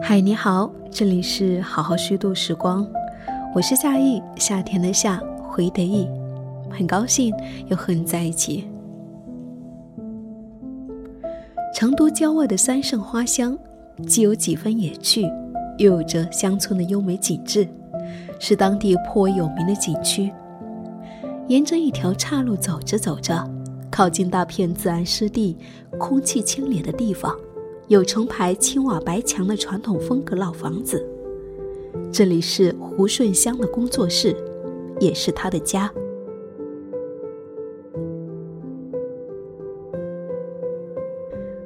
嗨，你好，这里是好好虚度时光，我是夏意，夏天的夏，回的意，很高兴又和你在一起。成都郊外的三圣花乡，既有几分野趣，又有着乡村的优美景致，是当地颇为有名的景区。沿着一条岔路走着走着，靠近大片自然湿地、空气清冽的地方。有成排青瓦白墙的传统风格老房子，这里是胡顺香的工作室，也是他的家。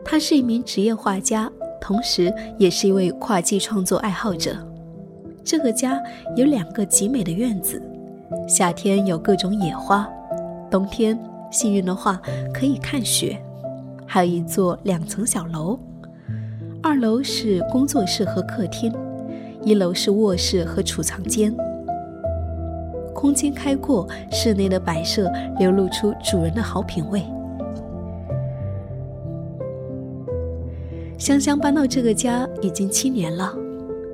他是一名职业画家，同时也是一位跨界创作爱好者。这个家有两个极美的院子，夏天有各种野花，冬天幸运的话可以看雪，还有一座两层小楼。二楼是工作室和客厅，一楼是卧室和储藏间。空间开阔，室内的摆设流露出主人的好品味。香香搬到这个家已经七年了。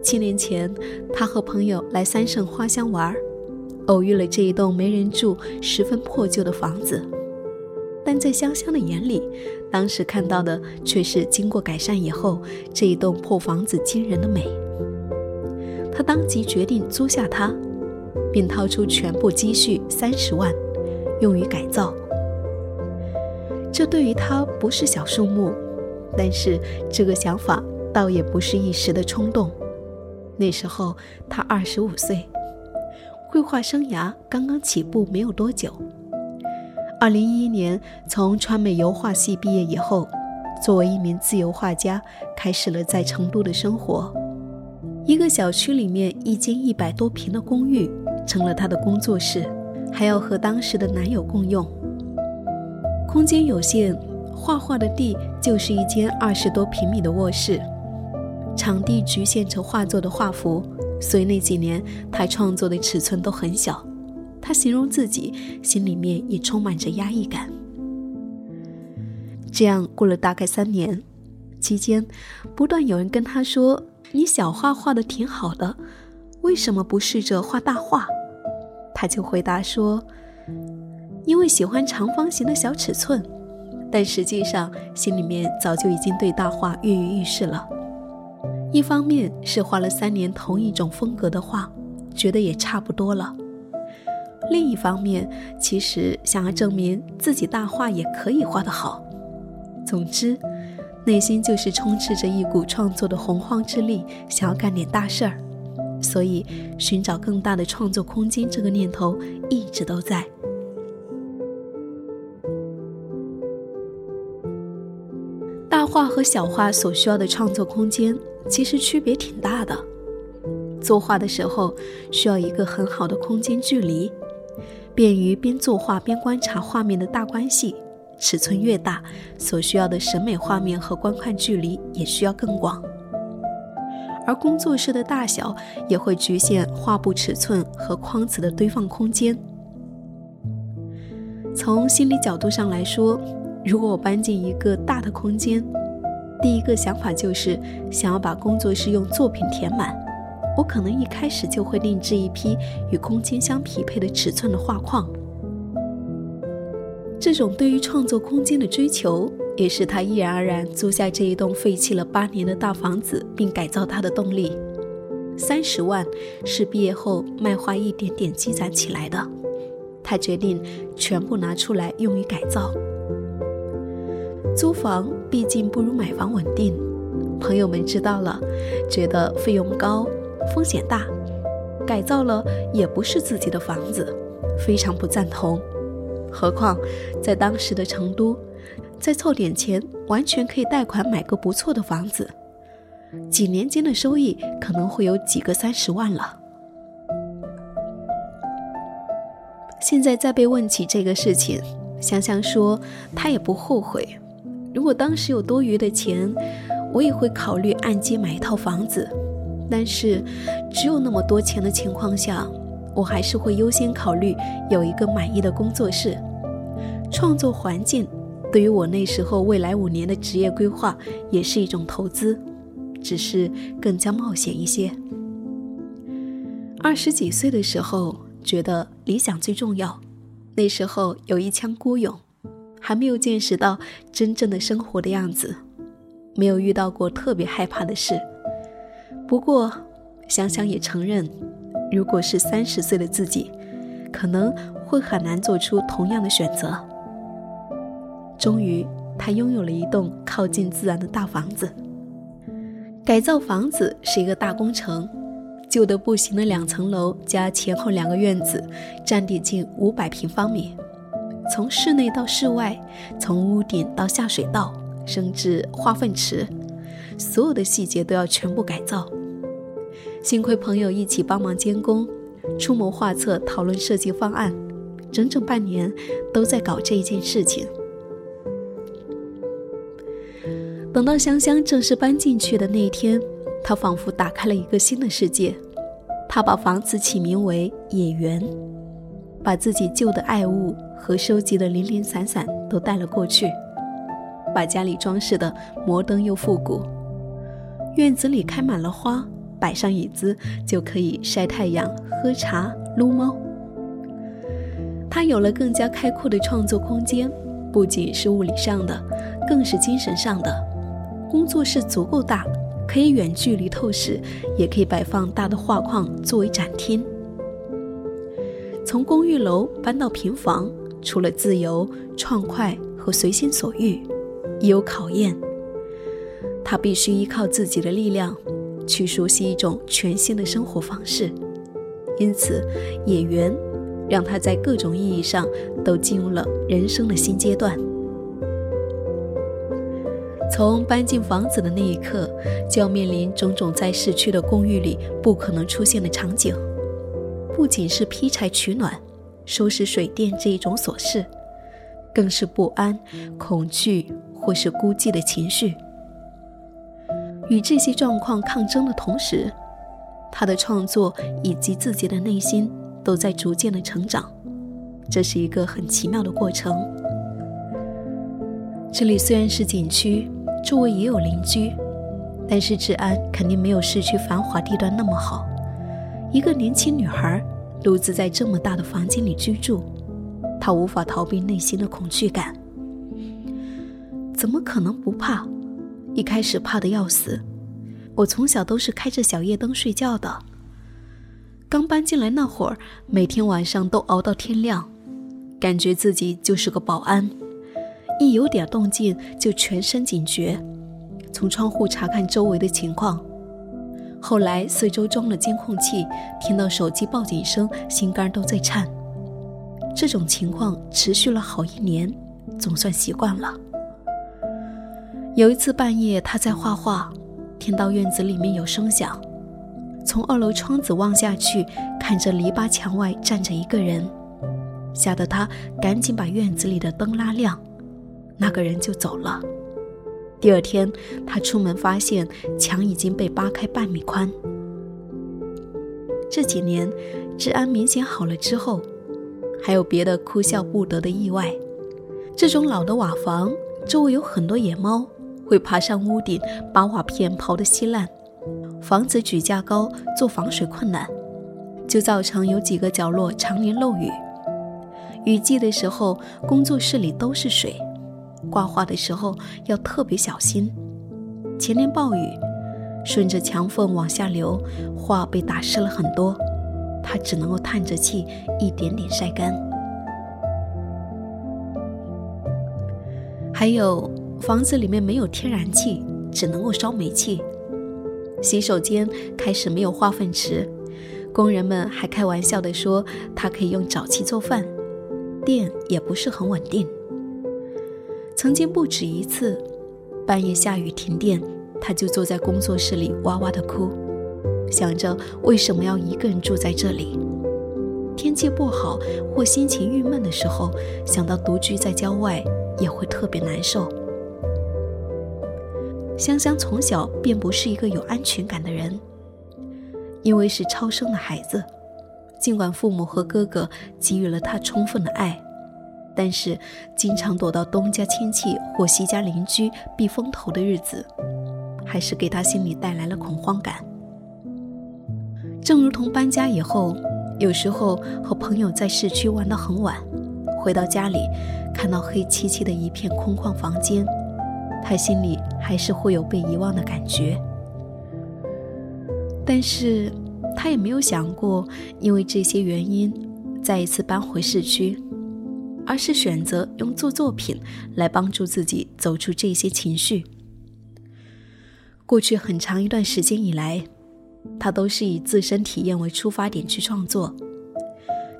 七年前，她和朋友来三圣花乡玩，偶遇了这一栋没人住、十分破旧的房子。但在香香的眼里，当时看到的却是经过改善以后这一栋破房子惊人的美。他当即决定租下它，并掏出全部积蓄三十万，用于改造。这对于他不是小数目，但是这个想法倒也不是一时的冲动。那时候他二十五岁，绘画生涯刚刚起步没有多久。二零一一年，从川美油画系毕业以后，作为一名自由画家，开始了在成都的生活。一个小区里面一间一百多平的公寓，成了他的工作室，还要和当时的男友共用。空间有限，画画的地就是一间二十多平米的卧室，场地局限成画作的画幅，所以那几年他创作的尺寸都很小。他形容自己心里面也充满着压抑感。这样过了大概三年，期间不断有人跟他说：“你小画画的挺好的，为什么不试着画大画？”他就回答说：“因为喜欢长方形的小尺寸，但实际上心里面早就已经对大画跃跃欲试了。一方面是画了三年同一种风格的画，觉得也差不多了。”另一方面，其实想要证明自己大画也可以画得好。总之，内心就是充斥着一股创作的洪荒之力，想要干点大事儿。所以，寻找更大的创作空间这个念头一直都在。大画和小画所需要的创作空间其实区别挺大的。作画的时候需要一个很好的空间距离。便于边作画边观察画面的大关系，尺寸越大，所需要的审美画面和观看距离也需要更广。而工作室的大小也会局限画布尺寸和框子的堆放空间。从心理角度上来说，如果我搬进一个大的空间，第一个想法就是想要把工作室用作品填满。我可能一开始就会定制一批与空间相匹配的尺寸的画框。这种对于创作空间的追求，也是他毅然而然租下这一栋废弃了八年的大房子，并改造它的动力。三十万是毕业后卖画一点点积攒起来的，他决定全部拿出来用于改造。租房毕竟不如买房稳定，朋友们知道了，觉得费用高。风险大，改造了也不是自己的房子，非常不赞同。何况在当时的成都，再凑点钱，完全可以贷款买个不错的房子，几年间的收益可能会有几个三十万了。现在再被问起这个事情，香香说她也不后悔。如果当时有多余的钱，我也会考虑按揭买一套房子。但是，只有那么多钱的情况下，我还是会优先考虑有一个满意的工作室。创作环境对于我那时候未来五年的职业规划也是一种投资。只是更加冒险一些。二十几岁的时候，觉得理想最重要。那时候有一腔孤勇，还没有见识到真正的生活的样子，没有遇到过特别害怕的事。不过想想也承认，如果是三十岁的自己，可能会很难做出同样的选择。终于，他拥有了一栋靠近自然的大房子。改造房子是一个大工程。旧的不行的两层楼加前后两个院子，占地近五百平方米。从室内到室外，从屋顶到下水道，甚至化粪池，所有的细节都要全部改造。幸亏朋友一起帮忙监工，出谋划策，讨论设计方案，整整半年都在搞这一件事情。等到香香正式搬进去的那一天。他仿佛打开了一个新的世界，他把房子起名为“野园”，把自己旧的爱物和收集的零零散散都带了过去，把家里装饰的摩登又复古，院子里开满了花，摆上椅子就可以晒太阳、喝茶、撸猫。他有了更加开阔的创作空间，不仅是物理上的，更是精神上的。工作室足够大。可以远距离透视，也可以摆放大的画框作为展厅。从公寓楼搬到平房，除了自由、畅快和随心所欲，也有考验。他必须依靠自己的力量，去熟悉一种全新的生活方式。因此，演员让他在各种意义上都进入了人生的新阶段。从搬进房子的那一刻，就要面临种种在市区的公寓里不可能出现的场景，不仅是劈柴取暖、收拾水电这一种琐事，更是不安、恐惧或是孤寂的情绪。与这些状况抗争的同时，他的创作以及自己的内心都在逐渐的成长，这是一个很奇妙的过程。这里虽然是景区。周围也有邻居，但是治安肯定没有市区繁华地段那么好。一个年轻女孩独自在这么大的房间里居住，她无法逃避内心的恐惧感。怎么可能不怕？一开始怕的要死。我从小都是开着小夜灯睡觉的。刚搬进来那会儿，每天晚上都熬到天亮，感觉自己就是个保安。一有点动静就全身警觉，从窗户查看周围的情况。后来四周装了监控器，听到手机报警声，心肝都在颤。这种情况持续了好一年，总算习惯了。有一次半夜，他在画画，听到院子里面有声响，从二楼窗子望下去，看着篱笆墙外站着一个人，吓得他赶紧把院子里的灯拉亮。那个人就走了。第二天，他出门发现墙已经被扒开半米宽。这几年，治安明显好了之后，还有别的哭笑不得的意外。这种老的瓦房周围有很多野猫，会爬上屋顶把瓦片刨得稀烂。房子举架高，做防水困难，就造成有几个角落常年漏雨。雨季的时候，工作室里都是水。挂画的时候要特别小心。前年暴雨，顺着墙缝往下流，画被打湿了很多，他只能够叹着气，一点点晒干。还有房子里面没有天然气，只能够烧煤气。洗手间开始没有化粪池，工人们还开玩笑的说他可以用沼气做饭。电也不是很稳定。曾经不止一次，半夜下雨停电，他就坐在工作室里哇哇的哭，想着为什么要一个人住在这里。天气不好或心情郁闷的时候，想到独居在郊外也会特别难受。香香从小便不是一个有安全感的人，因为是超生的孩子，尽管父母和哥哥给予了他充分的爱。但是，经常躲到东家亲戚或西家邻居避风头的日子，还是给他心里带来了恐慌感。正如同搬家以后，有时候和朋友在市区玩到很晚，回到家里看到黑漆漆的一片空旷房间，他心里还是会有被遗忘的感觉。但是，他也没有想过因为这些原因再一次搬回市区，而是选择用做作品来帮助自己走出这些情绪。过去很长一段时间以来。他都是以自身体验为出发点去创作，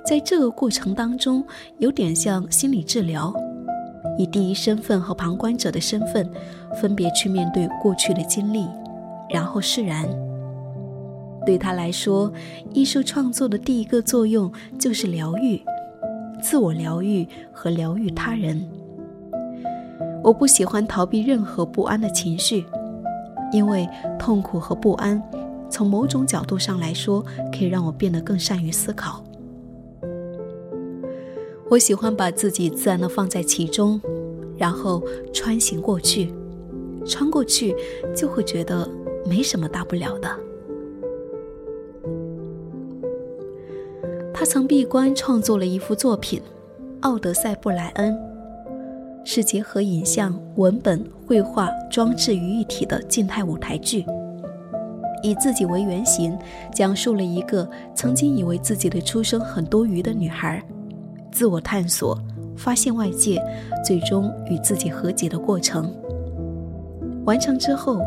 在这个过程当中，有点像心理治疗，以第一身份和旁观者的身份，分别去面对过去的经历，然后释然。对他来说，艺术创作的第一个作用就是疗愈，自我疗愈和疗愈他人。我不喜欢逃避任何不安的情绪，因为痛苦和不安。从某种角度上来说，可以让我变得更善于思考。我喜欢把自己自然的放在其中，然后穿行过去，穿过去就会觉得没什么大不了的。他曾闭关创作了一幅作品《奥德赛·布莱恩》，是结合影像、文本、绘画、装置于一体的静态舞台剧。以自己为原型，讲述了一个曾经以为自己的出生很多余的女孩，自我探索、发现外界，最终与自己和解的过程。完成之后，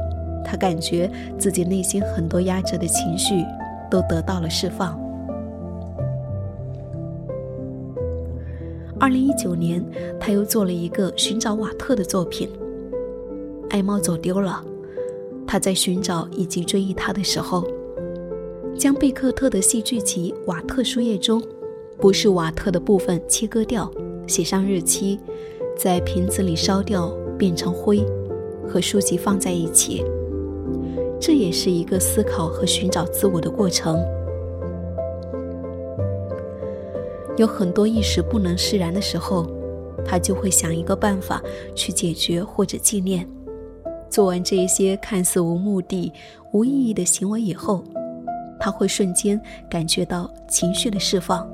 他感觉自己内心很多压着的情绪都得到了释放。二零一九年，他又做了一个寻找瓦特的作品，《爱猫走丢了》。他在寻找以及追忆他的时候，将贝克特的戏剧集《瓦特书页》中不是瓦特的部分切割掉，写上日期，在瓶子里烧掉变成灰，和书籍放在一起。这也是一个思考和寻找自我的过程。有很多一时不能释然的时候，他就会想一个办法去解决或者纪念。做完这些看似无目的、无意义的行为以后，他会瞬间感觉到情绪的释放。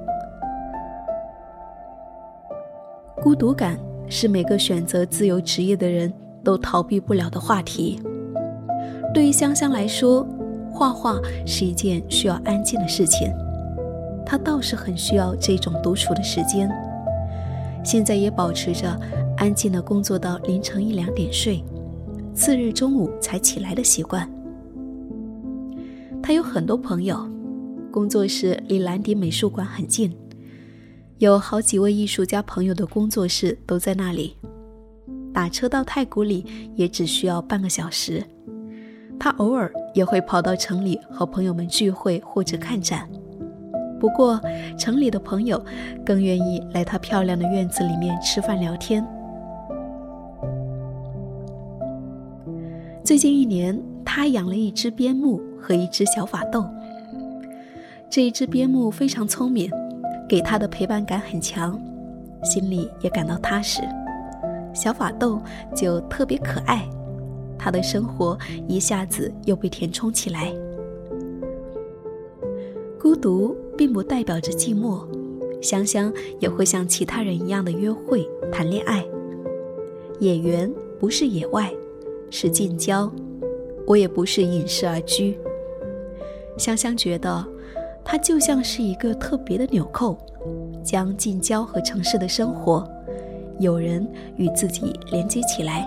孤独感是每个选择自由职业的人都逃避不了的话题。对于香香来说，画画是一件需要安静的事情，她倒是很需要这种独处的时间。现在也保持着安静的工作到凌晨一两点睡。次日中午才起来的习惯。他有很多朋友，工作室离兰迪美术馆很近，有好几位艺术家朋友的工作室都在那里。打车到太古里也只需要半个小时。他偶尔也会跑到城里和朋友们聚会或者看展，不过城里的朋友更愿意来他漂亮的院子里面吃饭聊天。最近一年，他养了一只边牧和一只小法斗。这一只边牧非常聪明，给他的陪伴感很强，心里也感到踏实。小法斗就特别可爱，他的生活一下子又被填充起来。孤独并不代表着寂寞，香香也会像其他人一样的约会、谈恋爱。野原不是野外。是近郊，我也不是隐世而居。香香觉得，它就像是一个特别的纽扣，将近郊和城市的生活、有人与自己连接起来。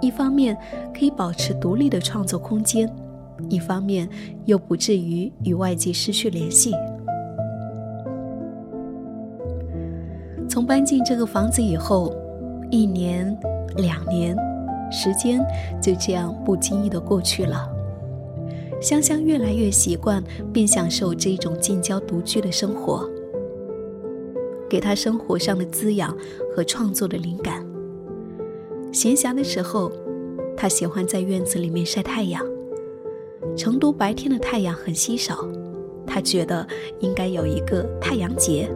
一方面可以保持独立的创作空间，一方面又不至于与外界失去联系。从搬进这个房子以后，一年、两年。时间就这样不经意的过去了，香香越来越习惯并享受这种近郊独居的生活，给她生活上的滋养和创作的灵感。闲暇的时候，她喜欢在院子里面晒太阳。成都白天的太阳很稀少，她觉得应该有一个太阳节，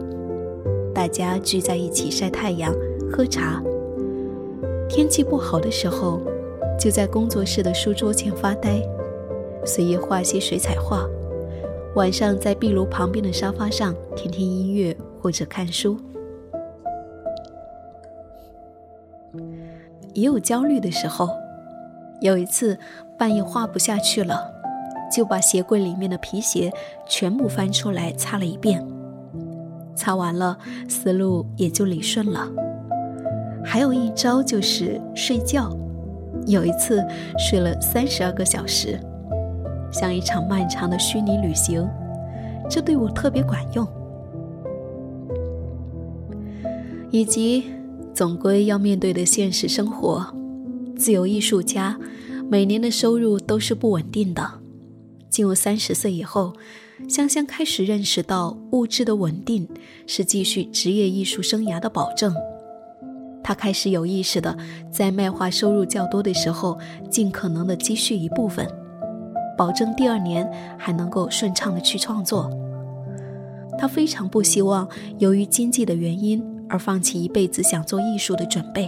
大家聚在一起晒太阳、喝茶。天气不好的时候，就在工作室的书桌前发呆，随意画些水彩画。晚上在壁炉旁边的沙发上听听音乐或者看书。也有焦虑的时候，有一次半夜画不下去了，就把鞋柜里面的皮鞋全部翻出来擦了一遍。擦完了，思路也就理顺了。还有一招就是睡觉，有一次睡了三十二个小时，像一场漫长的虚拟旅行，这对我特别管用。以及。总归要面对的现实生活，自由艺术家每年的收入都是不稳定的。进入三十岁以后，香香开始认识到物质的稳定是继续职业艺术生涯的保证。他开始有意识的在卖画收入较多的时候，尽可能的积蓄一部分，保证第二年还能够顺畅的去创作。他非常不希望由于经济的原因。而放弃一辈子想做艺术的准备。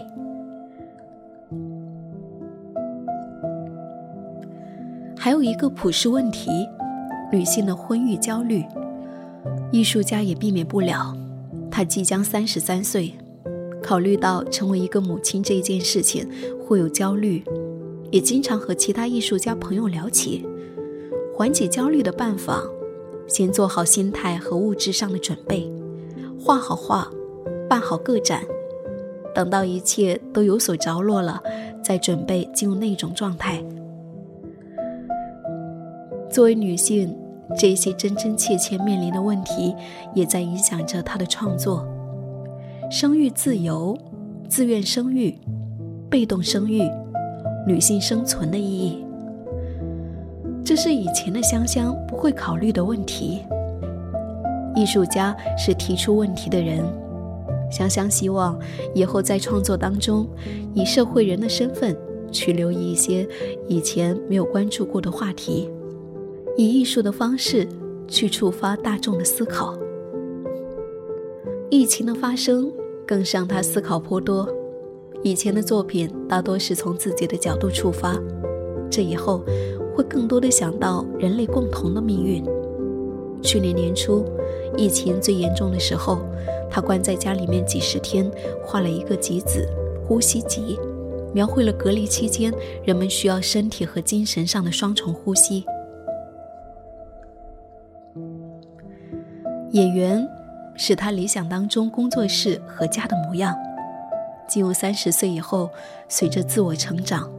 还有一个普世问题：女性的婚育焦虑，艺术家也避免不了。她即将三十三岁，考虑到成为一个母亲这件事情会有焦虑，也经常和其他艺术家朋友聊起缓解焦虑的办法：先做好心态和物质上的准备，画好画。办好个展，等到一切都有所着落了，再准备进入那种状态。作为女性，这些真真切切面临的问题，也在影响着她的创作。生育自由、自愿生育、被动生育、女性生存的意义，这是以前的香香不会考虑的问题。艺术家是提出问题的人。香香希望以后在创作当中，以社会人的身份去留意一些以前没有关注过的话题，以艺术的方式去触发大众的思考。疫情的发生更是让他思考颇多。以前的作品大多是从自己的角度出发，这以后会更多的想到人类共同的命运。去年年初，疫情最严重的时候。他关在家里面几十天，画了一个集子《呼吸集》，描绘了隔离期间人们需要身体和精神上的双重呼吸。演员是他理想当中工作室和家的模样。进入三十岁以后，随着自我成长，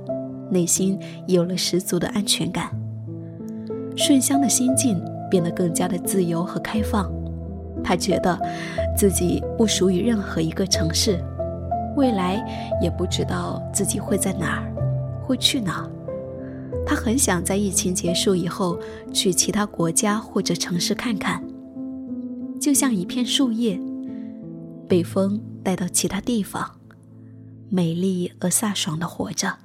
内心有了十足的安全感，顺香的心境变得更加的自由和开放。他觉得自己不属于任何一个城市，未来也不知道自己会在哪儿，会去哪儿。他很想在疫情结束以后去其他国家或者城市看看，就像一片树叶，被风带到其他地方，美丽而飒爽的活着。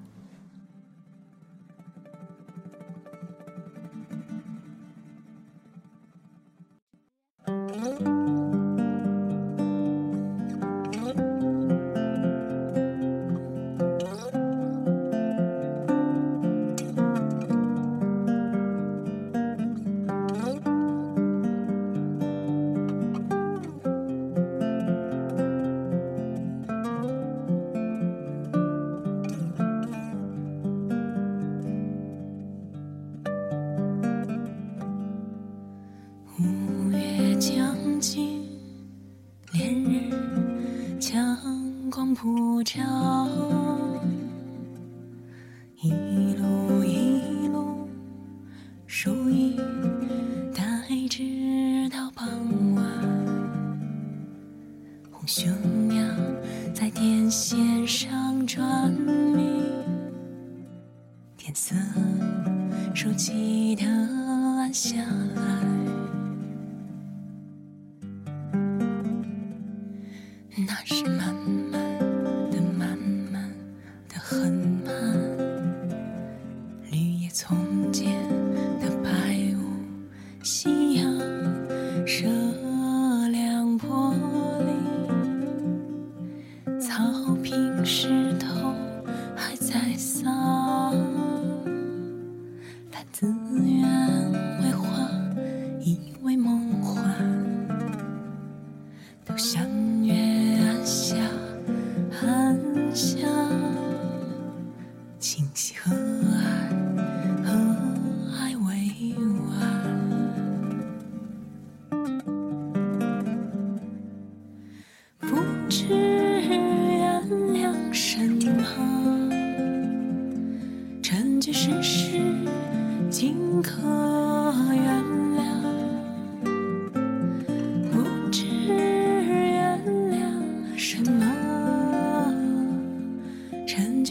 草坪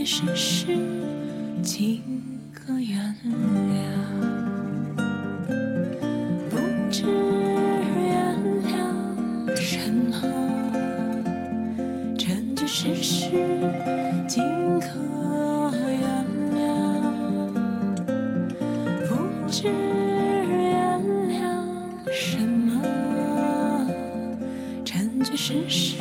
世事，几个原谅？不知原谅什么？成就世事，尽可原谅？不知原谅什么？成就世事，